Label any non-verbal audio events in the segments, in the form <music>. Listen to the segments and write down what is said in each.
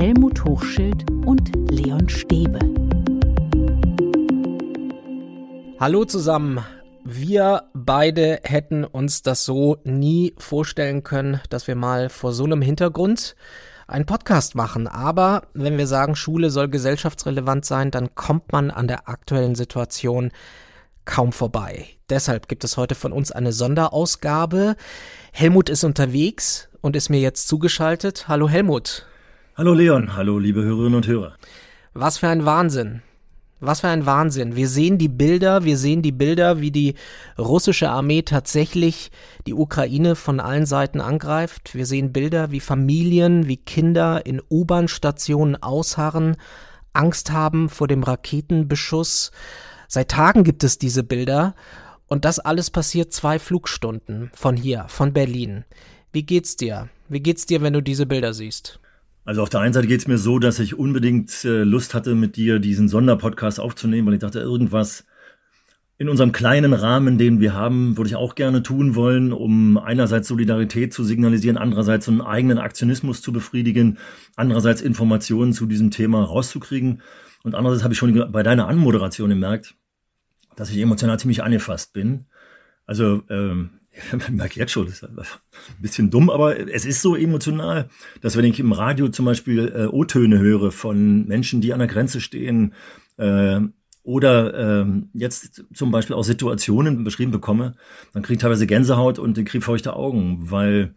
Helmut Hochschild und Leon Stäbe. Hallo zusammen. Wir beide hätten uns das so nie vorstellen können, dass wir mal vor so einem Hintergrund einen Podcast machen. Aber wenn wir sagen, Schule soll gesellschaftsrelevant sein, dann kommt man an der aktuellen Situation kaum vorbei. Deshalb gibt es heute von uns eine Sonderausgabe. Helmut ist unterwegs und ist mir jetzt zugeschaltet. Hallo Helmut. Hallo Leon, hallo liebe Hörerinnen und Hörer. Was für ein Wahnsinn. Was für ein Wahnsinn. Wir sehen die Bilder, wir sehen die Bilder, wie die russische Armee tatsächlich die Ukraine von allen Seiten angreift. Wir sehen Bilder, wie Familien, wie Kinder in U-Bahn-Stationen ausharren, Angst haben vor dem Raketenbeschuss. Seit Tagen gibt es diese Bilder und das alles passiert zwei Flugstunden von hier, von Berlin. Wie geht's dir? Wie geht's dir, wenn du diese Bilder siehst? Also auf der einen Seite geht es mir so, dass ich unbedingt äh, Lust hatte, mit dir diesen Sonderpodcast aufzunehmen, weil ich dachte, irgendwas in unserem kleinen Rahmen, den wir haben, würde ich auch gerne tun wollen, um einerseits Solidarität zu signalisieren, andererseits einen eigenen Aktionismus zu befriedigen, andererseits Informationen zu diesem Thema rauszukriegen. Und andererseits habe ich schon bei deiner Anmoderation gemerkt, dass ich emotional ziemlich angefasst bin. Also ähm, <laughs> ich merke jetzt schon, das ist ein bisschen dumm, aber es ist so emotional, dass wenn ich im Radio zum Beispiel äh, O-Töne höre von Menschen, die an der Grenze stehen, äh, oder äh, jetzt zum Beispiel auch Situationen beschrieben bekomme, dann kriege ich teilweise Gänsehaut und ich kriege feuchte Augen, weil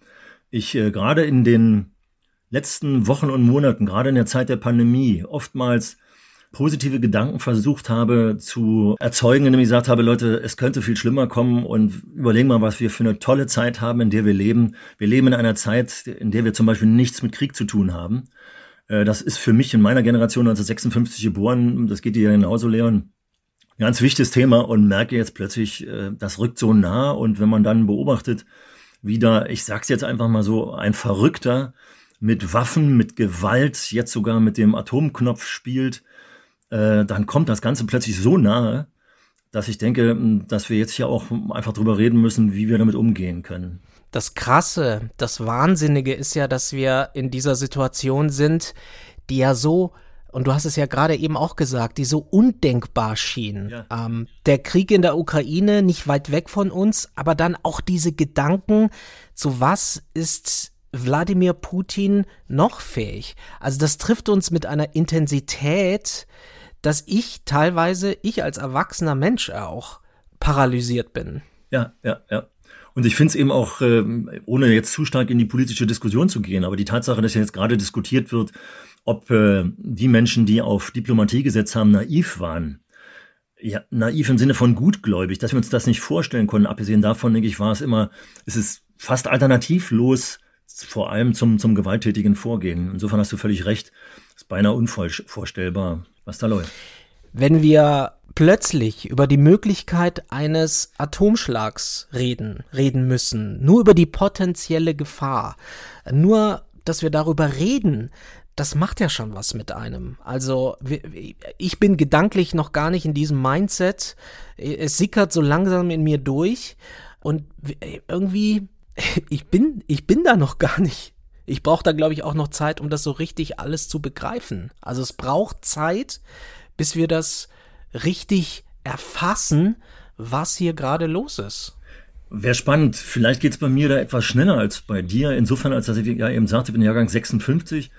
ich äh, gerade in den letzten Wochen und Monaten, gerade in der Zeit der Pandemie, oftmals positive Gedanken versucht habe zu erzeugen, indem ich gesagt habe, Leute, es könnte viel schlimmer kommen und überlegen mal, was wir für eine tolle Zeit haben, in der wir leben. Wir leben in einer Zeit, in der wir zum Beispiel nichts mit Krieg zu tun haben. Äh, das ist für mich in meiner Generation 1956 geboren, das geht dir ja genauso, Leon, ganz wichtiges Thema und merke jetzt plötzlich, äh, das rückt so nah und wenn man dann beobachtet, wie da, ich sag's jetzt einfach mal so, ein Verrückter mit Waffen, mit Gewalt, jetzt sogar mit dem Atomknopf spielt, äh, dann kommt das Ganze plötzlich so nahe, dass ich denke, dass wir jetzt hier auch einfach drüber reden müssen, wie wir damit umgehen können. Das Krasse, das Wahnsinnige ist ja, dass wir in dieser Situation sind, die ja so und du hast es ja gerade eben auch gesagt, die so undenkbar schien. Ja. Ähm, der Krieg in der Ukraine nicht weit weg von uns, aber dann auch diese Gedanken, zu was ist Wladimir Putin noch fähig? Also das trifft uns mit einer Intensität, dass ich teilweise, ich als erwachsener Mensch auch, paralysiert bin. Ja, ja, ja. Und ich finde es eben auch, äh, ohne jetzt zu stark in die politische Diskussion zu gehen, aber die Tatsache, dass jetzt gerade diskutiert wird, ob äh, die Menschen, die auf Diplomatie gesetzt haben, naiv waren. Ja, naiv im Sinne von gutgläubig, dass wir uns das nicht vorstellen konnten. Abgesehen davon, denke ich, war es immer, es ist fast alternativlos, vor allem zum, zum gewalttätigen Vorgehen. Insofern hast du völlig recht. Ist beinahe unvorstellbar, was da läuft. Wenn wir plötzlich über die Möglichkeit eines Atomschlags reden, reden müssen, nur über die potenzielle Gefahr, nur, dass wir darüber reden, das macht ja schon was mit einem. Also ich bin gedanklich noch gar nicht in diesem Mindset. Es sickert so langsam in mir durch und irgendwie <laughs> ich bin ich bin da noch gar nicht. Ich brauche da, glaube ich, auch noch Zeit, um das so richtig alles zu begreifen. Also es braucht Zeit, bis wir das richtig erfassen, was hier gerade los ist. Wäre spannend. Vielleicht geht es bei mir da etwas schneller als bei dir. Insofern, als dass ich ja eben sagte, ich bin Jahrgang 56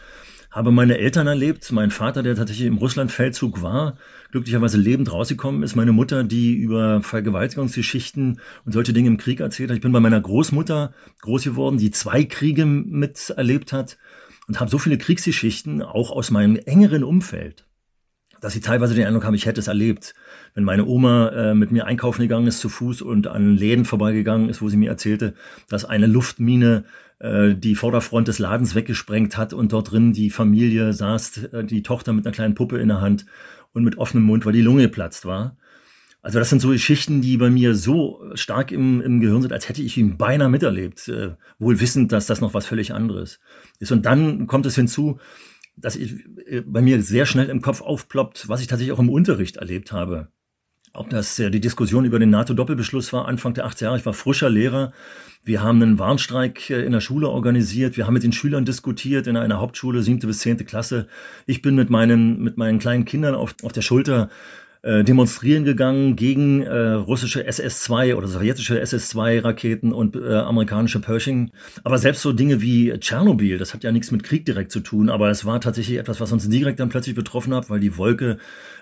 habe meine Eltern erlebt, mein Vater, der tatsächlich im Russlandfeldzug war, glücklicherweise lebend rausgekommen ist, meine Mutter, die über Vergewaltigungsgeschichten und solche Dinge im Krieg erzählt hat. Ich bin bei meiner Großmutter groß geworden, die zwei Kriege miterlebt hat und habe so viele Kriegsgeschichten auch aus meinem engeren Umfeld, dass sie teilweise den Eindruck haben, ich hätte es erlebt. Wenn meine Oma äh, mit mir einkaufen gegangen ist zu Fuß und an Läden vorbeigegangen ist, wo sie mir erzählte, dass eine Luftmine äh, die Vorderfront des Ladens weggesprengt hat und dort drin die Familie saß, äh, die Tochter mit einer kleinen Puppe in der Hand und mit offenem Mund, weil die Lunge geplatzt war. Also das sind so Geschichten, die bei mir so stark im, im Gehirn sind, als hätte ich ihn beinahe miterlebt, äh, wohl wissend, dass das noch was völlig anderes ist. Und dann kommt es hinzu, dass ich, äh, bei mir sehr schnell im Kopf aufploppt, was ich tatsächlich auch im Unterricht erlebt habe. Ob das äh, die Diskussion über den NATO-Doppelbeschluss war, Anfang der 80er Jahre. Ich war frischer Lehrer. Wir haben einen Warnstreik äh, in der Schule organisiert. Wir haben mit den Schülern diskutiert in einer Hauptschule, siebte bis zehnte Klasse. Ich bin mit meinen, mit meinen kleinen Kindern auf, auf der Schulter äh, demonstrieren gegangen gegen äh, russische SS-2 oder sowjetische SS-2-Raketen und äh, amerikanische Pershing. Aber selbst so Dinge wie Tschernobyl, das hat ja nichts mit Krieg direkt zu tun, aber es war tatsächlich etwas, was uns direkt dann plötzlich betroffen hat, weil die Wolke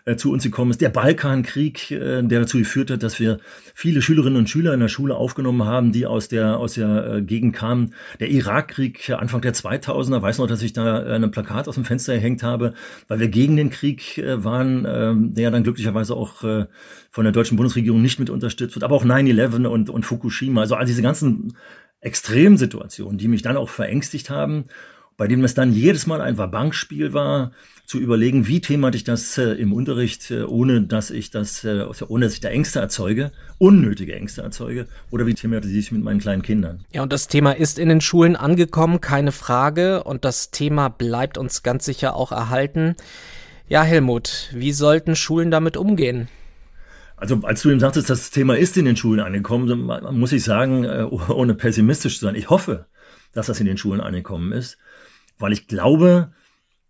äh, zu uns gekommen ist. Der Balkankrieg, äh, der dazu geführt hat, dass wir viele Schülerinnen und Schüler in der Schule aufgenommen haben, die aus der, aus der äh, Gegend kamen. Der Irakkrieg Anfang der 2000er, weiß noch, dass ich da äh, ein Plakat aus dem Fenster gehängt habe, weil wir gegen den Krieg äh, waren, äh, der dann glücklicherweise auch äh, von der deutschen Bundesregierung nicht mit unterstützt wird, aber auch 9-11 und, und Fukushima, also all diese ganzen Extremsituationen, die mich dann auch verängstigt haben, bei denen es dann jedes Mal ein Bankspiel war, zu überlegen, wie thematisch ich das äh, im Unterricht, äh, ohne dass ich das, äh, ohne dass ich da Ängste erzeuge, unnötige Ängste erzeuge, oder wie thematisiere ich mit meinen kleinen Kindern. Ja, und das Thema ist in den Schulen angekommen, keine Frage, und das Thema bleibt uns ganz sicher auch erhalten. Ja, Helmut, wie sollten Schulen damit umgehen? Also als du ihm sagtest, das Thema ist in den Schulen angekommen, muss ich sagen, äh, ohne pessimistisch zu sein, ich hoffe, dass das in den Schulen angekommen ist, weil ich glaube,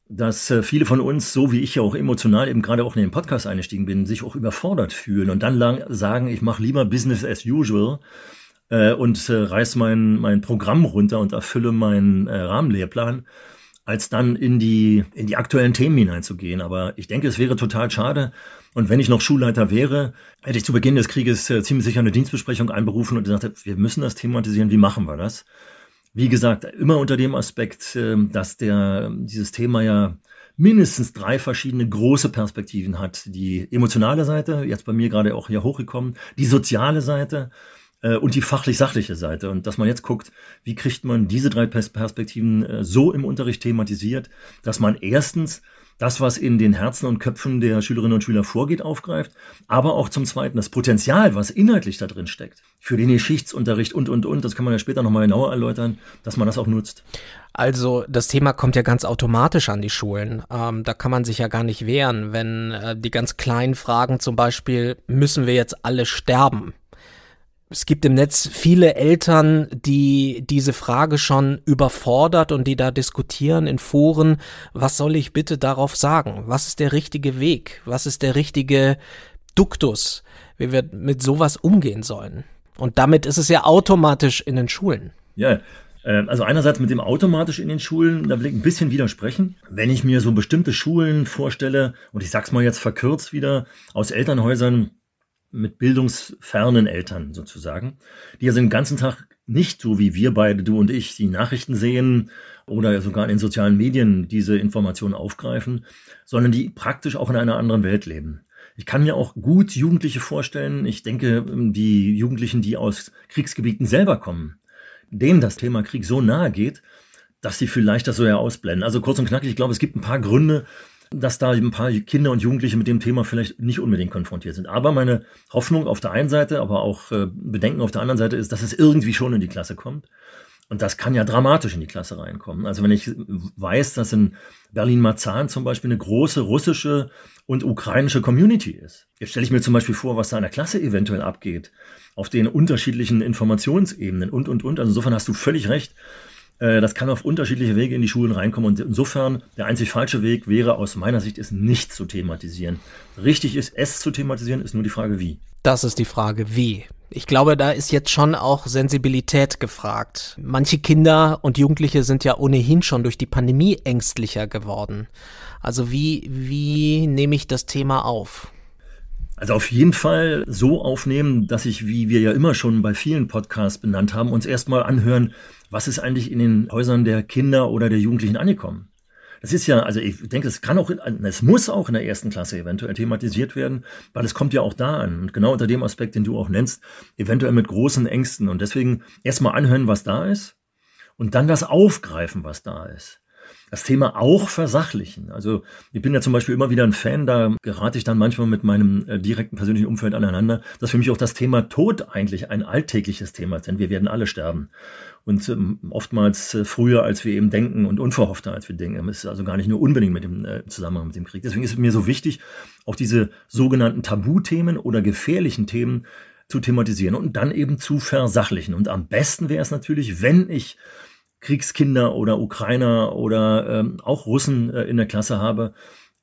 dass äh, viele von uns, so wie ich ja auch emotional eben gerade auch in den Podcast eingestiegen bin, sich auch überfordert fühlen und dann lang sagen, ich mache lieber Business as usual äh, und äh, reiß mein, mein Programm runter und erfülle meinen äh, Rahmenlehrplan, als dann in die, in die aktuellen Themen hineinzugehen. Aber ich denke, es wäre total schade. Und wenn ich noch Schulleiter wäre, hätte ich zu Beginn des Krieges äh, ziemlich sicher eine Dienstbesprechung einberufen und gesagt, wir müssen das thematisieren, wie machen wir das? Wie gesagt, immer unter dem Aspekt, ähm, dass der, dieses Thema ja mindestens drei verschiedene große Perspektiven hat. Die emotionale Seite, jetzt bei mir gerade auch hier hochgekommen, die soziale Seite äh, und die fachlich-sachliche Seite. Und dass man jetzt guckt, wie kriegt man diese drei Perspektiven äh, so im Unterricht thematisiert, dass man erstens das, was in den Herzen und Köpfen der Schülerinnen und Schüler vorgeht, aufgreift, aber auch zum Zweiten das Potenzial, was inhaltlich da drin steckt, für den Geschichtsunterricht und, und, und, das kann man ja später nochmal genauer erläutern, dass man das auch nutzt. Also das Thema kommt ja ganz automatisch an die Schulen. Ähm, da kann man sich ja gar nicht wehren, wenn äh, die ganz kleinen Fragen zum Beispiel, müssen wir jetzt alle sterben? Es gibt im Netz viele Eltern, die diese Frage schon überfordert und die da diskutieren in Foren, was soll ich bitte darauf sagen? Was ist der richtige Weg? Was ist der richtige Duktus, wie wir mit sowas umgehen sollen? Und damit ist es ja automatisch in den Schulen. Ja, äh, also einerseits mit dem automatisch in den Schulen, da will ich ein bisschen widersprechen. Wenn ich mir so bestimmte Schulen vorstelle, und ich sag's mal jetzt verkürzt wieder, aus Elternhäusern, mit bildungsfernen Eltern sozusagen, die also den ganzen Tag nicht so wie wir beide, du und ich, die Nachrichten sehen oder sogar in den sozialen Medien diese Informationen aufgreifen, sondern die praktisch auch in einer anderen Welt leben. Ich kann mir auch gut Jugendliche vorstellen. Ich denke, die Jugendlichen, die aus Kriegsgebieten selber kommen, denen das Thema Krieg so nahe geht, dass sie vielleicht das so ja ausblenden. Also kurz und knackig, ich glaube, es gibt ein paar Gründe, dass da ein paar Kinder und Jugendliche mit dem Thema vielleicht nicht unbedingt konfrontiert sind. Aber meine Hoffnung auf der einen Seite, aber auch äh, Bedenken auf der anderen Seite ist, dass es irgendwie schon in die Klasse kommt. Und das kann ja dramatisch in die Klasse reinkommen. Also wenn ich weiß, dass in Berlin-Marzahn zum Beispiel eine große russische und ukrainische Community ist. Jetzt stelle ich mir zum Beispiel vor, was da in der Klasse eventuell abgeht, auf den unterschiedlichen Informationsebenen und, und, und. Also insofern hast du völlig recht. Äh, das kann auf unterschiedliche Wege in die Schulen reinkommen. Und insofern, der einzig falsche Weg wäre aus meiner Sicht, es nicht zu thematisieren. Richtig ist, es zu thematisieren, ist nur die Frage, wie. Das ist die Frage, wie. Ich glaube, da ist jetzt schon auch Sensibilität gefragt. Manche Kinder und Jugendliche sind ja ohnehin schon durch die Pandemie ängstlicher geworden. Also wie, wie nehme ich das Thema auf? Also auf jeden Fall so aufnehmen, dass ich, wie wir ja immer schon bei vielen Podcasts benannt haben, uns erstmal anhören, was ist eigentlich in den Häusern der Kinder oder der Jugendlichen angekommen. Das ist ja, also ich denke, es kann auch, es muss auch in der ersten Klasse eventuell thematisiert werden, weil es kommt ja auch da an. Und genau unter dem Aspekt, den du auch nennst, eventuell mit großen Ängsten. Und deswegen erstmal anhören, was da ist und dann das aufgreifen, was da ist. Das Thema auch versachlichen. Also ich bin ja zum Beispiel immer wieder ein Fan, da gerate ich dann manchmal mit meinem äh, direkten persönlichen Umfeld aneinander, dass für mich auch das Thema Tod eigentlich ein alltägliches Thema ist, denn wir werden alle sterben. Und ähm, oftmals äh, früher, als wir eben denken und unverhoffter, als wir denken. Es ist also gar nicht nur unbedingt mit dem äh, Zusammenhang mit dem Krieg. Deswegen ist es mir so wichtig, auch diese sogenannten Tabuthemen oder gefährlichen Themen zu thematisieren und dann eben zu versachlichen. Und am besten wäre es natürlich, wenn ich Kriegskinder oder Ukrainer oder ähm, auch Russen äh, in der Klasse habe,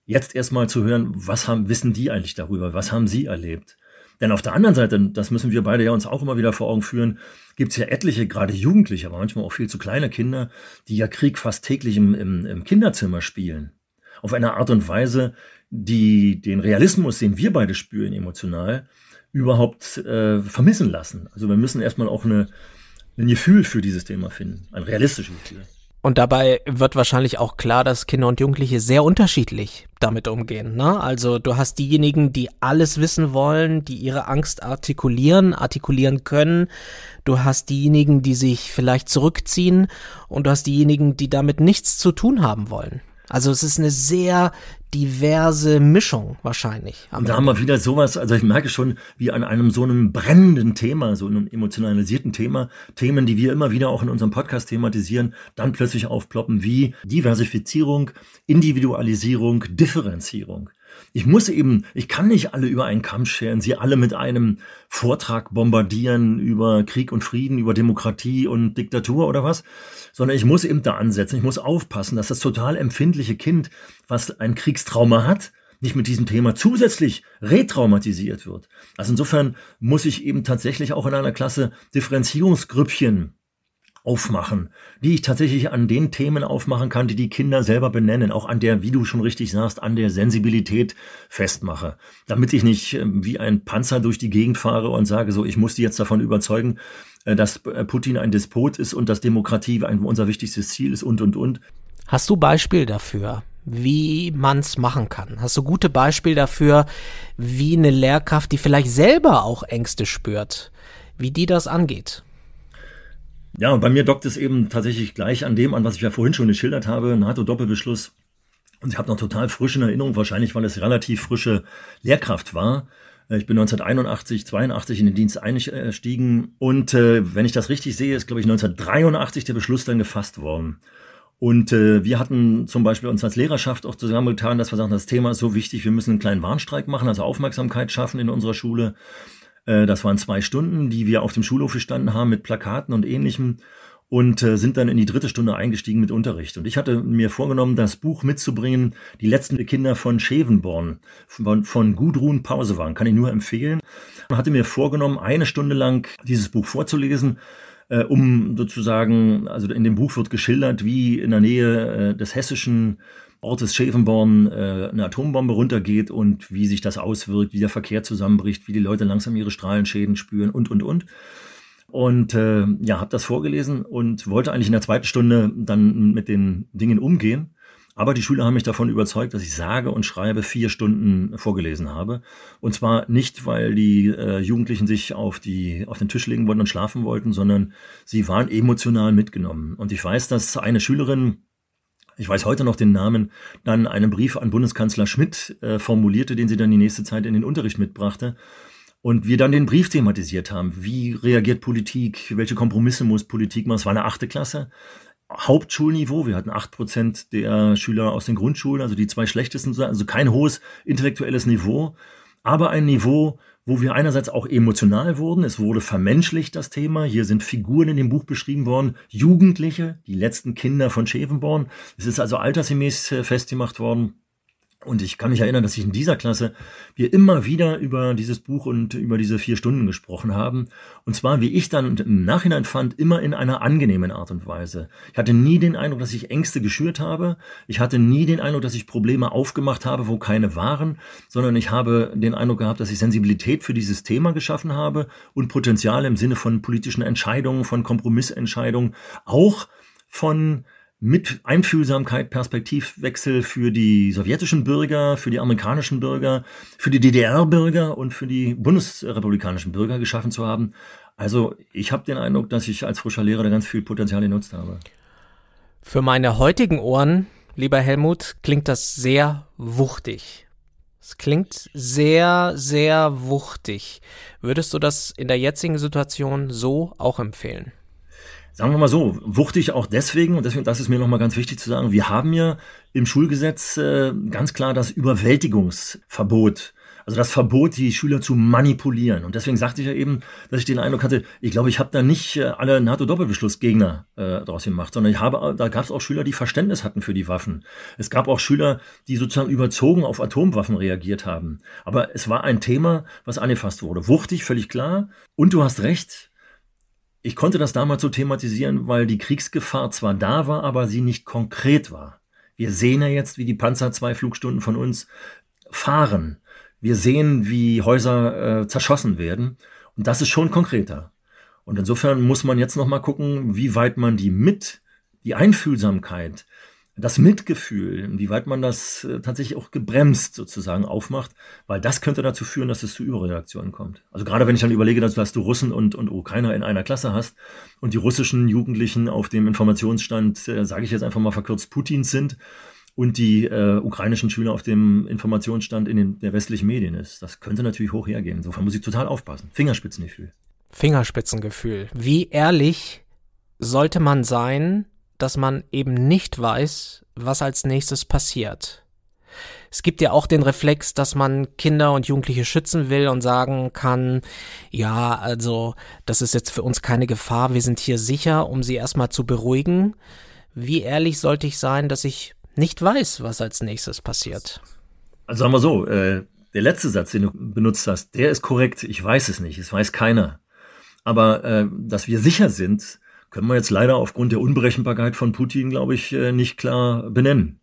jetzt erstmal zu hören, was haben, wissen die eigentlich darüber? Was haben sie erlebt? Denn auf der anderen Seite, das müssen wir beide ja uns auch immer wieder vor Augen führen, gibt es ja etliche, gerade Jugendliche, aber manchmal auch viel zu kleine Kinder, die ja Krieg fast täglich im, im, im Kinderzimmer spielen. Auf eine Art und Weise, die den Realismus, den wir beide spüren emotional, überhaupt äh, vermissen lassen. Also wir müssen erstmal auch eine, ein Gefühl für dieses Thema finden, ein realistisches Gefühl. Und dabei wird wahrscheinlich auch klar, dass Kinder und Jugendliche sehr unterschiedlich damit umgehen. Ne? Also du hast diejenigen, die alles wissen wollen, die ihre Angst artikulieren, artikulieren können. Du hast diejenigen, die sich vielleicht zurückziehen und du hast diejenigen, die damit nichts zu tun haben wollen. Also es ist eine sehr diverse Mischung wahrscheinlich. Da haben wir wieder sowas, also ich merke schon, wie an einem so einem brennenden Thema, so einem emotionalisierten Thema, Themen, die wir immer wieder auch in unserem Podcast thematisieren, dann plötzlich aufploppen wie Diversifizierung, Individualisierung, Differenzierung. Ich muss eben, ich kann nicht alle über einen Kamm scheren, sie alle mit einem Vortrag bombardieren über Krieg und Frieden, über Demokratie und Diktatur oder was, sondern ich muss eben da ansetzen. Ich muss aufpassen, dass das total empfindliche Kind, was ein Kriegstrauma hat, nicht mit diesem Thema zusätzlich retraumatisiert wird. Also insofern muss ich eben tatsächlich auch in einer Klasse Differenzierungsgrüppchen aufmachen, die ich tatsächlich an den Themen aufmachen kann, die die Kinder selber benennen, auch an der, wie du schon richtig sagst, an der Sensibilität festmache, damit ich nicht ähm, wie ein Panzer durch die Gegend fahre und sage, so, ich muss die jetzt davon überzeugen, äh, dass äh, Putin ein Despot ist und dass Demokratie unser wichtigstes Ziel ist und, und, und. Hast du Beispiel dafür? wie man's machen kann? Hast du gute Beispiele dafür, wie eine Lehrkraft, die vielleicht selber auch Ängste spürt, wie die das angeht? Ja, und bei mir dockt es eben tatsächlich gleich an dem an, was ich ja vorhin schon geschildert habe, NATO-Doppelbeschluss. Und ich habe noch total frisch in Erinnerung, wahrscheinlich weil es relativ frische Lehrkraft war. Ich bin 1981, 82 in den Dienst eingestiegen und äh, wenn ich das richtig sehe, ist glaube ich 1983 der Beschluss dann gefasst worden. Und äh, wir hatten zum Beispiel uns als Lehrerschaft auch zusammengetan, dass wir sagen, das Thema ist so wichtig, wir müssen einen kleinen Warnstreik machen, also Aufmerksamkeit schaffen in unserer Schule. Äh, das waren zwei Stunden, die wir auf dem Schulhof gestanden haben mit Plakaten und ähnlichem und äh, sind dann in die dritte Stunde eingestiegen mit Unterricht. Und ich hatte mir vorgenommen, das Buch mitzubringen, Die letzten Kinder von Schevenborn, von, von Gudrun Pausewang, kann ich nur empfehlen. Und hatte mir vorgenommen, eine Stunde lang dieses Buch vorzulesen, äh, um sozusagen, also in dem Buch wird geschildert, wie in der Nähe äh, des hessischen Ortes Schäfenborn äh, eine Atombombe runtergeht und wie sich das auswirkt, wie der Verkehr zusammenbricht, wie die Leute langsam ihre Strahlenschäden spüren und, und, und. Und äh, ja, habe das vorgelesen und wollte eigentlich in der zweiten Stunde dann mit den Dingen umgehen. Aber die Schüler haben mich davon überzeugt, dass ich sage und schreibe vier Stunden vorgelesen habe. Und zwar nicht, weil die äh, Jugendlichen sich auf, die, auf den Tisch legen wollten und schlafen wollten, sondern sie waren emotional mitgenommen. Und ich weiß, dass eine Schülerin ich weiß heute noch den Namen, dann einen Brief an Bundeskanzler Schmidt äh, formulierte, den sie dann die nächste Zeit in den Unterricht mitbrachte. Und wir dann den Brief thematisiert haben. Wie reagiert Politik? Welche Kompromisse muss Politik machen? Es war eine achte Klasse. Hauptschulniveau. Wir hatten acht Prozent der Schüler aus den Grundschulen, also die zwei schlechtesten, also kein hohes intellektuelles Niveau, aber ein Niveau, wo wir einerseits auch emotional wurden. Es wurde vermenschlicht, das Thema. Hier sind Figuren in dem Buch beschrieben worden. Jugendliche, die letzten Kinder von Schevenborn. Es ist also altersgemäß äh, festgemacht worden. Und ich kann mich erinnern, dass ich in dieser Klasse wir immer wieder über dieses Buch und über diese vier Stunden gesprochen haben. Und zwar, wie ich dann im Nachhinein fand, immer in einer angenehmen Art und Weise. Ich hatte nie den Eindruck, dass ich Ängste geschürt habe. Ich hatte nie den Eindruck, dass ich Probleme aufgemacht habe, wo keine waren, sondern ich habe den Eindruck gehabt, dass ich Sensibilität für dieses Thema geschaffen habe und Potenzial im Sinne von politischen Entscheidungen, von Kompromissentscheidungen, auch von mit Einfühlsamkeit, Perspektivwechsel für die sowjetischen Bürger, für die amerikanischen Bürger, für die DDR-Bürger und für die bundesrepublikanischen Bürger geschaffen zu haben. Also ich habe den Eindruck, dass ich als frischer Lehrer da ganz viel Potenzial genutzt habe. Für meine heutigen Ohren lieber Helmut, klingt das sehr wuchtig. Es klingt sehr, sehr wuchtig. Würdest du das in der jetzigen Situation so auch empfehlen? Sagen wir mal so, wuchtig auch deswegen, und deswegen, das ist mir nochmal ganz wichtig zu sagen, wir haben ja im Schulgesetz äh, ganz klar das Überwältigungsverbot also das Verbot, die Schüler zu manipulieren. Und deswegen sagte ich ja eben, dass ich den Eindruck hatte, ich glaube, ich habe da nicht äh, alle NATO-Doppelbeschlussgegner äh, draus gemacht, sondern ich habe, da gab es auch Schüler, die Verständnis hatten für die Waffen. Es gab auch Schüler, die sozusagen überzogen auf Atomwaffen reagiert haben. Aber es war ein Thema, was angefasst wurde. Wuchtig, völlig klar. Und du hast recht, ich konnte das damals so thematisieren, weil die Kriegsgefahr zwar da war, aber sie nicht konkret war. Wir sehen ja jetzt, wie die Panzer zwei Flugstunden von uns fahren. Wir sehen, wie Häuser äh, zerschossen werden. Und das ist schon konkreter. Und insofern muss man jetzt noch mal gucken, wie weit man die mit, die Einfühlsamkeit, das Mitgefühl, wie weit man das äh, tatsächlich auch gebremst sozusagen aufmacht, weil das könnte dazu führen, dass es zu Überreaktionen kommt. Also gerade wenn ich dann überlege, dass du Russen und, und Ukrainer in einer Klasse hast und die russischen Jugendlichen auf dem Informationsstand, äh, sage ich jetzt einfach mal verkürzt, Putins sind und die äh, ukrainischen Schüler auf dem Informationsstand in den der westlichen Medien ist. Das könnte natürlich hoch hergehen. Insofern muss ich total aufpassen. Fingerspitzengefühl. Fingerspitzengefühl. Wie ehrlich sollte man sein, dass man eben nicht weiß, was als nächstes passiert? Es gibt ja auch den Reflex, dass man Kinder und Jugendliche schützen will und sagen kann, ja, also das ist jetzt für uns keine Gefahr, wir sind hier sicher, um sie erstmal zu beruhigen. Wie ehrlich sollte ich sein, dass ich nicht weiß, was als nächstes passiert. Also sagen wir so, äh, der letzte Satz, den du benutzt hast, der ist korrekt. Ich weiß es nicht, es weiß keiner. Aber äh, dass wir sicher sind, können wir jetzt leider aufgrund der Unberechenbarkeit von Putin, glaube ich, äh, nicht klar benennen.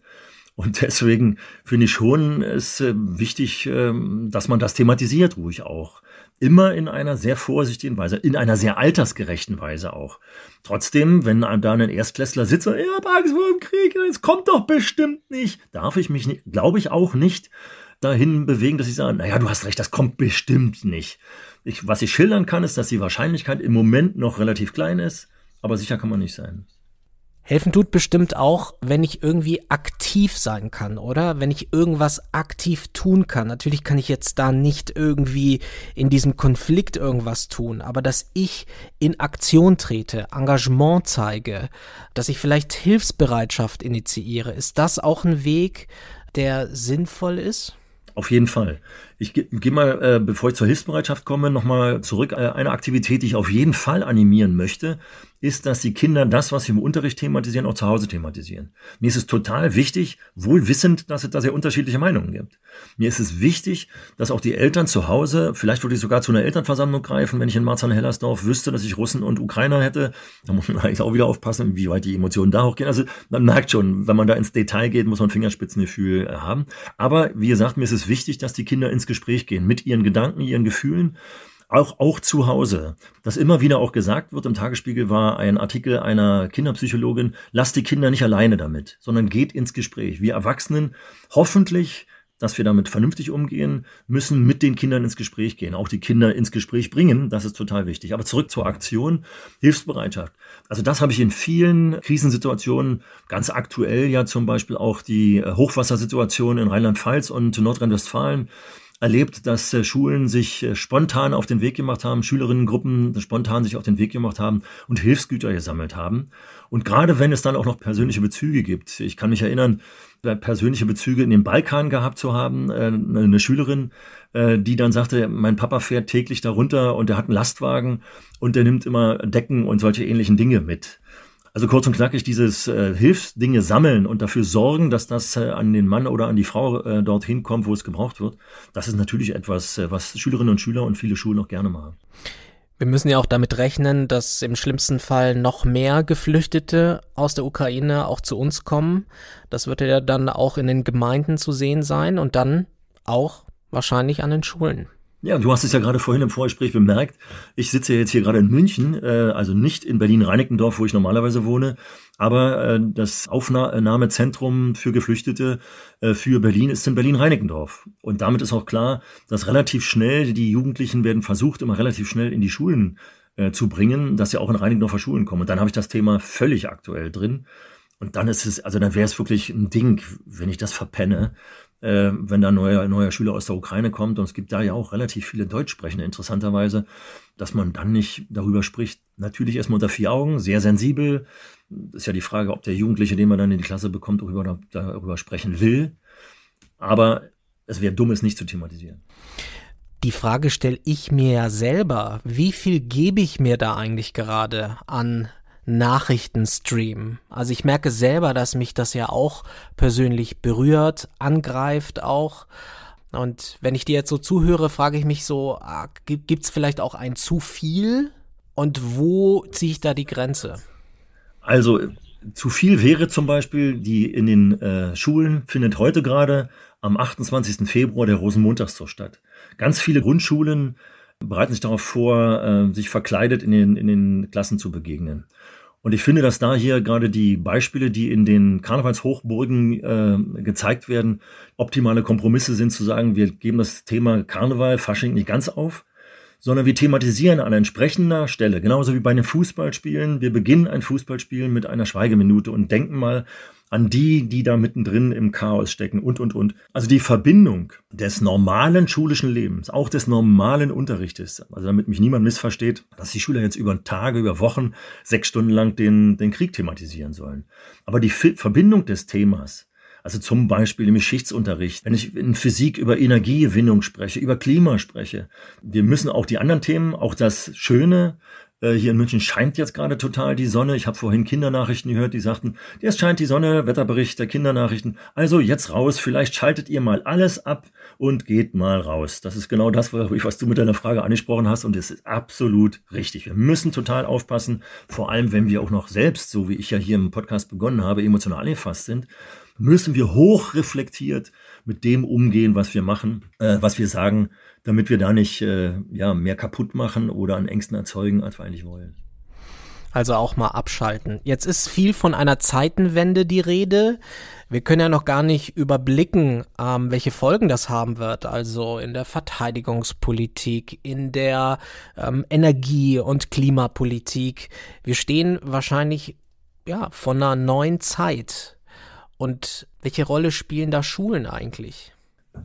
Und <laughs> deswegen finde ich schon es äh, wichtig, äh, dass man das thematisiert, ruhig auch immer in einer sehr vorsichtigen Weise, in einer sehr altersgerechten Weise auch. Trotzdem, wenn da ein Erstklässler sitzt, und, ja, Angst vor dem Krieg, es kommt doch bestimmt nicht, darf ich mich, glaube ich, auch nicht dahin bewegen, dass ich sage, naja, du hast recht, das kommt bestimmt nicht. Ich, was ich schildern kann, ist, dass die Wahrscheinlichkeit im Moment noch relativ klein ist, aber sicher kann man nicht sein. Helfen tut bestimmt auch, wenn ich irgendwie aktiv sein kann, oder? Wenn ich irgendwas aktiv tun kann. Natürlich kann ich jetzt da nicht irgendwie in diesem Konflikt irgendwas tun, aber dass ich in Aktion trete, Engagement zeige, dass ich vielleicht Hilfsbereitschaft initiiere, ist das auch ein Weg, der sinnvoll ist? Auf jeden Fall. Ich gehe geh mal, äh, bevor ich zur Hilfsbereitschaft komme, nochmal zurück. Äh, eine Aktivität, die ich auf jeden Fall animieren möchte, ist, dass die Kinder das, was sie im Unterricht thematisieren, auch zu Hause thematisieren. Mir ist es total wichtig, wohl wissend, dass es da sehr unterschiedliche Meinungen gibt. Mir ist es wichtig, dass auch die Eltern zu Hause, vielleicht würde ich sogar zu einer Elternversammlung greifen, wenn ich in Marzahn-Hellersdorf wüsste, dass ich Russen und Ukrainer hätte. Da muss man <laughs> eigentlich auch wieder aufpassen, wie weit die Emotionen da hochgehen. Also man merkt schon, wenn man da ins Detail geht, muss man Fingerspitzengefühl äh, haben. Aber wie gesagt, mir ist es wichtig, dass die Kinder ins Gespräch gehen mit ihren Gedanken, ihren Gefühlen auch, auch zu Hause. Das immer wieder auch gesagt wird, im Tagesspiegel war ein Artikel einer Kinderpsychologin, lasst die Kinder nicht alleine damit, sondern geht ins Gespräch. Wir Erwachsenen hoffentlich dass wir damit vernünftig umgehen, müssen mit den Kindern ins Gespräch gehen, auch die Kinder ins Gespräch bringen, das ist total wichtig. Aber zurück zur Aktion, Hilfsbereitschaft. Also das habe ich in vielen Krisensituationen, ganz aktuell ja zum Beispiel auch die Hochwassersituation in Rheinland-Pfalz und Nordrhein-Westfalen, erlebt, dass äh, Schulen sich äh, spontan auf den Weg gemacht haben, Schülerinnengruppen spontan sich auf den Weg gemacht haben und Hilfsgüter gesammelt haben. Und gerade wenn es dann auch noch persönliche Bezüge gibt, ich kann mich erinnern, persönliche Bezüge in den Balkan gehabt zu haben, äh, eine Schülerin, die dann sagte, mein Papa fährt täglich darunter und er hat einen Lastwagen und der nimmt immer Decken und solche ähnlichen Dinge mit. Also kurz und knackig dieses äh, Hilfsdinge sammeln und dafür sorgen, dass das äh, an den Mann oder an die Frau äh, dorthin kommt, wo es gebraucht wird. Das ist natürlich etwas, äh, was Schülerinnen und Schüler und viele Schulen auch gerne machen. Wir müssen ja auch damit rechnen, dass im schlimmsten Fall noch mehr Geflüchtete aus der Ukraine auch zu uns kommen. Das wird ja dann auch in den Gemeinden zu sehen sein und dann auch wahrscheinlich an den Schulen. Ja, du hast es ja gerade vorhin im Vorgespräch bemerkt. Ich sitze jetzt hier gerade in München, äh, also nicht in Berlin-Reinickendorf, wo ich normalerweise wohne, aber äh, das Aufnahmezentrum für Geflüchtete äh, für Berlin ist in Berlin-Reinickendorf. Und damit ist auch klar, dass relativ schnell die Jugendlichen werden versucht, immer relativ schnell in die Schulen äh, zu bringen, dass sie auch in Reinickendorfer Schulen kommen. Und dann habe ich das Thema völlig aktuell drin. Und dann ist es, also dann wäre es wirklich ein Ding, wenn ich das verpenne, äh, wenn da ein neuer, neuer Schüler aus der Ukraine kommt. Und es gibt da ja auch relativ viele Deutschsprechende, interessanterweise, dass man dann nicht darüber spricht. Natürlich erstmal unter vier Augen, sehr sensibel. Ist ja die Frage, ob der Jugendliche, den man dann in die Klasse bekommt, darüber, darüber sprechen will. Aber es wäre dumm, es nicht zu thematisieren. Die Frage stelle ich mir ja selber. Wie viel gebe ich mir da eigentlich gerade an Nachrichtenstream? Also ich merke selber, dass mich das ja auch persönlich berührt, angreift auch. Und wenn ich dir jetzt so zuhöre, frage ich mich so, ah, gibt es vielleicht auch ein zu viel? Und wo ziehe ich da die Grenze? Also zu viel wäre zum Beispiel, die in den äh, Schulen findet heute gerade am 28. Februar der Rosenmontagszug statt. Ganz viele Grundschulen bereiten sich darauf vor, äh, sich verkleidet in den, in den Klassen zu begegnen. Und ich finde, dass da hier gerade die Beispiele, die in den Karnevalshochburgen äh, gezeigt werden, optimale Kompromisse sind, zu sagen, wir geben das Thema Karneval, Fasching nicht ganz auf, sondern wir thematisieren an entsprechender Stelle, genauso wie bei einem Fußballspielen. Wir beginnen ein Fußballspiel mit einer Schweigeminute und denken mal an die, die da mittendrin im Chaos stecken und, und, und. Also die Verbindung des normalen schulischen Lebens, auch des normalen Unterrichtes, also damit mich niemand missversteht, dass die Schüler jetzt über Tage, über Wochen, sechs Stunden lang den, den Krieg thematisieren sollen. Aber die Verbindung des Themas, also zum Beispiel im Geschichtsunterricht, wenn ich in Physik über Energiegewinnung spreche, über Klima spreche. Wir müssen auch die anderen Themen, auch das Schöne, äh, hier in München scheint jetzt gerade total die Sonne. Ich habe vorhin Kindernachrichten gehört, die sagten, jetzt scheint die Sonne, Wetterbericht der Kindernachrichten. Also jetzt raus, vielleicht schaltet ihr mal alles ab und geht mal raus. Das ist genau das, was du mit deiner Frage angesprochen hast und es ist absolut richtig. Wir müssen total aufpassen, vor allem wenn wir auch noch selbst, so wie ich ja hier im Podcast begonnen habe, emotional gefasst sind, müssen wir hochreflektiert mit dem umgehen, was wir machen, äh, was wir sagen damit wir da nicht äh, ja, mehr kaputt machen oder an Ängsten erzeugen, als wir eigentlich wollen. Also auch mal abschalten. Jetzt ist viel von einer Zeitenwende die Rede. Wir können ja noch gar nicht überblicken, ähm, welche Folgen das haben wird. Also in der Verteidigungspolitik, in der ähm, Energie- und Klimapolitik. Wir stehen wahrscheinlich ja von einer neuen Zeit. Und welche Rolle spielen da Schulen eigentlich?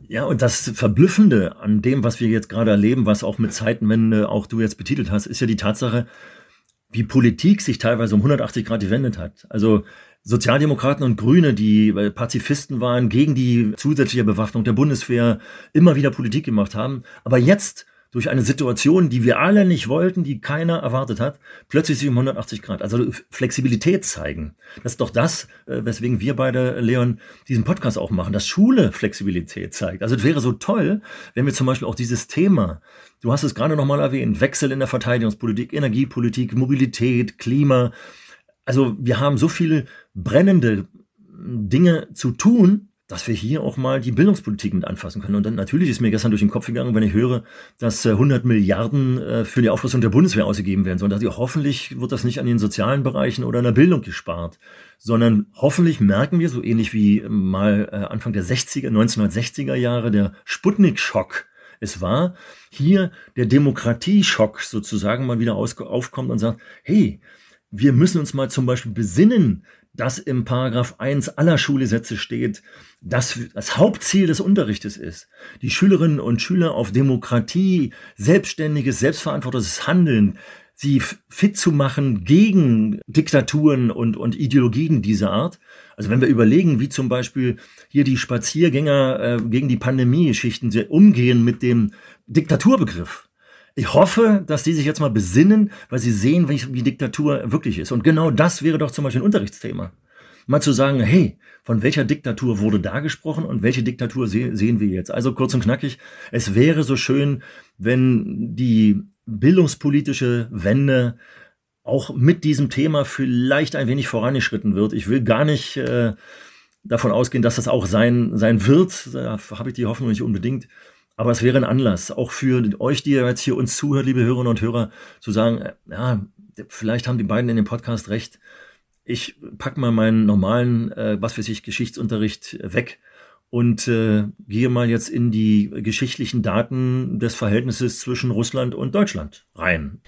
Ja, und das Verblüffende an dem, was wir jetzt gerade erleben, was auch mit Zeitenwende auch du jetzt betitelt hast, ist ja die Tatsache, wie Politik sich teilweise um 180 Grad gewendet hat. Also Sozialdemokraten und Grüne, die Pazifisten waren, gegen die zusätzliche Bewaffnung der Bundeswehr, immer wieder Politik gemacht haben. Aber jetzt durch eine Situation, die wir alle nicht wollten, die keiner erwartet hat, plötzlich sich um 180 Grad, also Flexibilität zeigen. Das ist doch das, äh, weswegen wir beide, Leon, diesen Podcast auch machen, dass Schule Flexibilität zeigt. Also es wäre so toll, wenn wir zum Beispiel auch dieses Thema, du hast es gerade nochmal erwähnt, Wechsel in der Verteidigungspolitik, Energiepolitik, Mobilität, Klima. Also wir haben so viele brennende Dinge zu tun, dass wir hier auch mal die Bildungspolitik mit anfassen können. Und dann natürlich ist mir gestern durch den Kopf gegangen, wenn ich höre, dass 100 äh, Milliarden äh, für die Aufrüstung der Bundeswehr ausgegeben werden sollen. Da ich, hoffentlich wird das nicht an den sozialen Bereichen oder in der Bildung gespart, sondern hoffentlich merken wir, so ähnlich wie mal äh, Anfang der 60er, 1960er Jahre, der Sputnik-Schock, es war hier der Demokratieschock sozusagen mal wieder aufkommt und sagt, hey, wir müssen uns mal zum Beispiel besinnen, dass im Paragraph 1 aller Schulgesetze steht, dass das Hauptziel des Unterrichtes ist, die Schülerinnen und Schüler auf Demokratie, selbstständiges, selbstverantwortetes Handeln, sie fit zu machen gegen Diktaturen und, und Ideologien dieser Art. Also wenn wir überlegen, wie zum Beispiel hier die Spaziergänger äh, gegen die Pandemie-Geschichten umgehen mit dem Diktaturbegriff. Ich hoffe, dass die sich jetzt mal besinnen, weil sie sehen, wie, wie Diktatur wirklich ist. Und genau das wäre doch zum Beispiel ein Unterrichtsthema. Mal zu sagen, hey, von welcher Diktatur wurde da gesprochen und welche Diktatur se sehen wir jetzt? Also kurz und knackig, es wäre so schön, wenn die bildungspolitische Wende auch mit diesem Thema vielleicht ein wenig vorangeschritten wird. Ich will gar nicht äh, davon ausgehen, dass das auch sein, sein wird. Da habe ich die Hoffnung nicht unbedingt. Aber es wäre ein Anlass, auch für euch, die jetzt hier uns zuhört, liebe Hörerinnen und Hörer, zu sagen, äh, ja, vielleicht haben die beiden in dem Podcast recht. Ich pack mal meinen normalen, äh, was für sich, Geschichtsunterricht weg und äh, gehe mal jetzt in die geschichtlichen Daten des Verhältnisses zwischen Russland und Deutschland rein.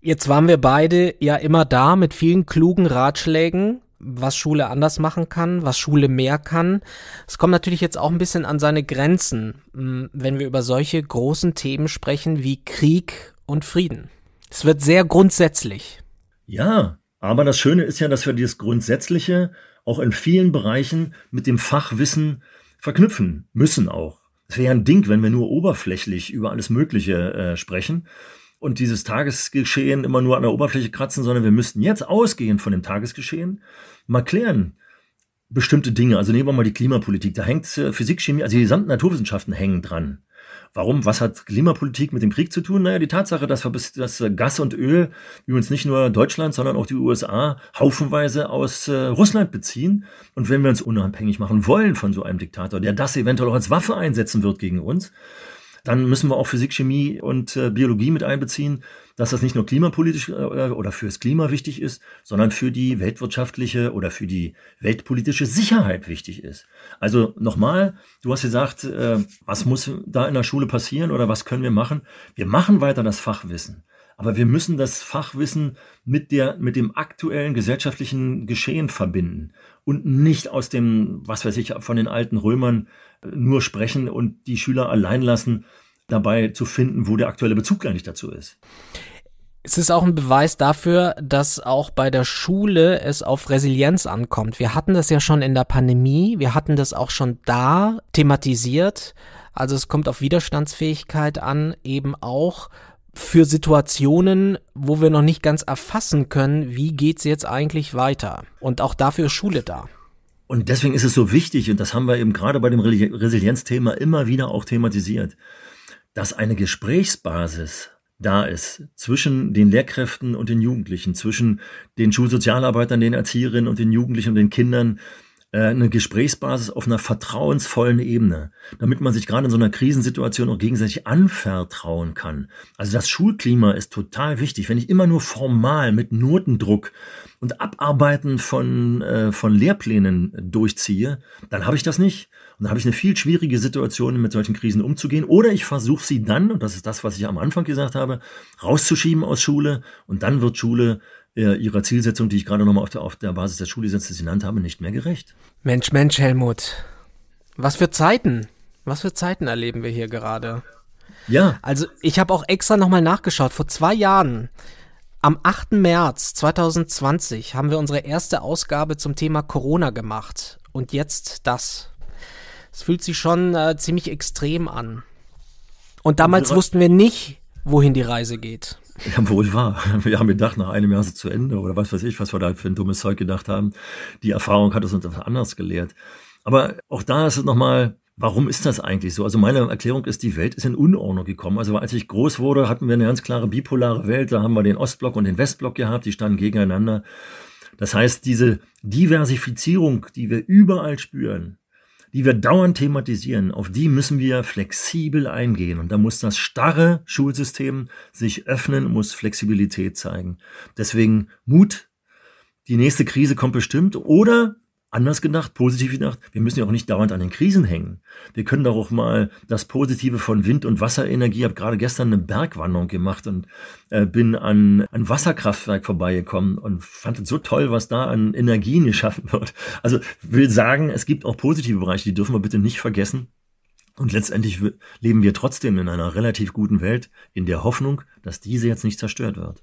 Jetzt waren wir beide ja immer da mit vielen klugen Ratschlägen was Schule anders machen kann, was Schule mehr kann. Es kommt natürlich jetzt auch ein bisschen an seine Grenzen, hm, wenn wir über solche großen Themen sprechen wie Krieg und Frieden. Es wird sehr grundsätzlich. Ja, aber das Schöne ist ja, dass wir dieses Grundsätzliche auch in vielen Bereichen mit dem Fachwissen verknüpfen müssen auch. Es wäre ja ein Ding, wenn wir nur oberflächlich über alles Mögliche äh, sprechen und dieses Tagesgeschehen immer nur an der Oberfläche kratzen, sondern wir müssten jetzt ausgehend von dem Tagesgeschehen mal klären, bestimmte Dinge. Also nehmen wir mal die Klimapolitik. Da hängt äh, Physik, Chemie, also die gesamten Naturwissenschaften hängen dran. Warum? Was hat Klimapolitik mit dem Krieg zu tun? Naja, die Tatsache, dass, dass Gas und Öl, übrigens nicht nur Deutschland, sondern auch die USA, haufenweise aus äh, Russland beziehen. Und wenn wir uns unabhängig machen wollen von so einem Diktator, der das eventuell auch als Waffe einsetzen wird gegen uns, dann müssen wir auch Physik, Chemie und äh, Biologie mit einbeziehen, dass das nicht nur klimapolitisch äh, oder fürs Klima wichtig ist, sondern für die weltwirtschaftliche oder für die weltpolitische Sicherheit wichtig ist. Also nochmal, du hast gesagt, äh, was muss da in der Schule passieren oder was können wir machen? Wir machen weiter das Fachwissen. Aber wir müssen das Fachwissen mit der, mit dem aktuellen gesellschaftlichen Geschehen verbinden und nicht aus dem, was weiß ich, von den alten Römern äh, nur sprechen und die Schüler allein lassen, dabei zu finden, wo der aktuelle Bezug eigentlich dazu ist. Es ist auch ein Beweis dafür, dass auch bei der Schule es auf Resilienz ankommt. Wir hatten das ja schon in der Pandemie, wir hatten das auch schon da thematisiert. Also es kommt auf Widerstandsfähigkeit an, eben auch für Situationen, wo wir noch nicht ganz erfassen können, wie geht's jetzt eigentlich weiter. Und auch dafür ist Schule da. Und deswegen ist es so wichtig, und das haben wir eben gerade bei dem Resilienzthema immer wieder auch thematisiert, dass eine Gesprächsbasis da ist zwischen den Lehrkräften und den Jugendlichen, zwischen den Schulsozialarbeitern, den Erzieherinnen und den Jugendlichen und den Kindern, eine Gesprächsbasis auf einer vertrauensvollen Ebene, damit man sich gerade in so einer Krisensituation auch gegenseitig anvertrauen kann. Also das Schulklima ist total wichtig. Wenn ich immer nur formal mit Notendruck und Abarbeiten von, äh, von Lehrplänen durchziehe, dann habe ich das nicht. Und dann habe ich eine viel schwierige Situation, mit solchen Krisen umzugehen. Oder ich versuche sie dann, und das ist das, was ich am Anfang gesagt habe, rauszuschieben aus Schule. Und dann wird Schule äh, ihrer Zielsetzung, die ich gerade nochmal auf der, auf der Basis des Schulgesetzes genannt habe, nicht mehr gerecht. Mensch, Mensch, Helmut. Was für Zeiten. Was für Zeiten erleben wir hier gerade? Ja. Also ich habe auch extra nochmal nachgeschaut. Vor zwei Jahren, am 8. März 2020, haben wir unsere erste Ausgabe zum Thema Corona gemacht. Und jetzt das. Es fühlt sich schon äh, ziemlich extrem an. Und damals wussten wir nicht, wohin die Reise geht. <laughs> Ja, wohl wahr. Wir haben gedacht, nach einem Jahr ist es zu Ende oder was weiß ich, was wir da für ein dummes Zeug gedacht haben. Die Erfahrung hat es uns etwas anders gelehrt. Aber auch da ist es nochmal, warum ist das eigentlich so? Also meine Erklärung ist, die Welt ist in Unordnung gekommen. Also als ich groß wurde, hatten wir eine ganz klare bipolare Welt. Da haben wir den Ostblock und den Westblock gehabt, die standen gegeneinander. Das heißt, diese Diversifizierung, die wir überall spüren, die wir dauernd thematisieren, auf die müssen wir flexibel eingehen. Und da muss das starre Schulsystem sich öffnen, muss Flexibilität zeigen. Deswegen Mut, die nächste Krise kommt bestimmt. Oder anders gedacht, positiv gedacht, wir müssen ja auch nicht dauernd an den Krisen hängen. Wir können doch auch mal das Positive von Wind- und Wasserenergie. Ich habe gerade gestern eine Bergwanderung gemacht und äh, bin an ein Wasserkraftwerk vorbeigekommen und fand es so toll, was da an Energien geschaffen wird. Also will sagen, es gibt auch positive Bereiche, die dürfen wir bitte nicht vergessen. Und letztendlich leben wir trotzdem in einer relativ guten Welt, in der Hoffnung, dass diese jetzt nicht zerstört wird.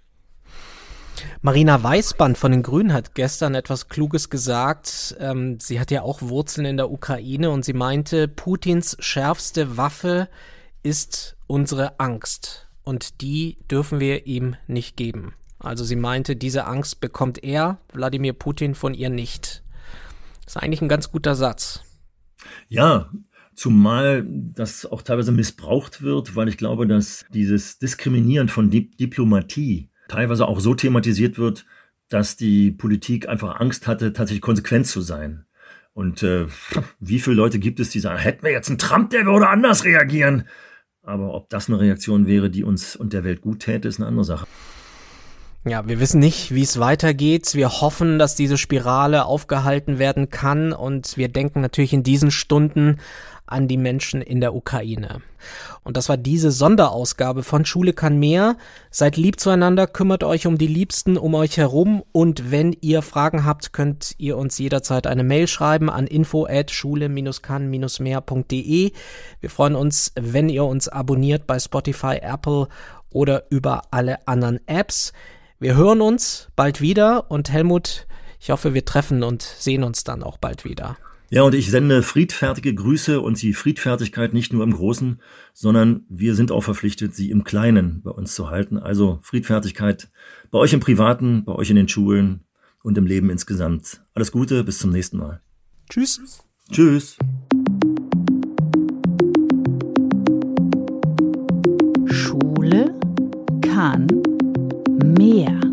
Marina Weißband von den Grünen hat gestern etwas Kluges gesagt. Ähm, sie hat ja auch Wurzeln in der Ukraine und sie meinte, Putins schärfste Waffe ist unsere Angst. Und die dürfen wir ihm nicht geben. Also sie meinte, diese Angst bekommt er, Wladimir Putin, von ihr nicht. Das ist eigentlich ein ganz guter Satz. Ja, Zumal das auch teilweise missbraucht wird, weil ich glaube, dass dieses Diskriminieren von Di Diplomatie teilweise auch so thematisiert wird, dass die Politik einfach Angst hatte, tatsächlich konsequent zu sein. Und äh, <laughs> wie viele Leute gibt es, die sagen, hätten wir jetzt einen Trump, der würde anders reagieren. Aber ob das eine Reaktion wäre, die uns und der Welt gut täte, ist eine andere Sache. Ja, wir wissen nicht, wie es weitergeht. Wir hoffen, dass diese Spirale aufgehalten werden kann und wir denken natürlich in diesen Stunden an die Menschen in der Ukraine. Und das war diese Sonderausgabe von Schule kann mehr. Seid lieb zueinander, kümmert euch um die Liebsten um euch herum und wenn ihr Fragen habt, könnt ihr uns jederzeit eine Mail schreiben an info at schule-kann-mehr.de. Wir freuen uns, wenn ihr uns abonniert bei Spotify, Apple oder über alle anderen Apps. Wir hören uns bald wieder und Helmut, ich hoffe, wir treffen und sehen uns dann auch bald wieder. Ja, und ich sende friedfertige Grüße und die Friedfertigkeit nicht nur im Großen, sondern wir sind auch verpflichtet, sie im Kleinen bei uns zu halten. Also Friedfertigkeit bei euch im Privaten, bei euch in den Schulen und im Leben insgesamt. Alles Gute, bis zum nächsten Mal. Tschüss. Tschüss. Schule kann mehr.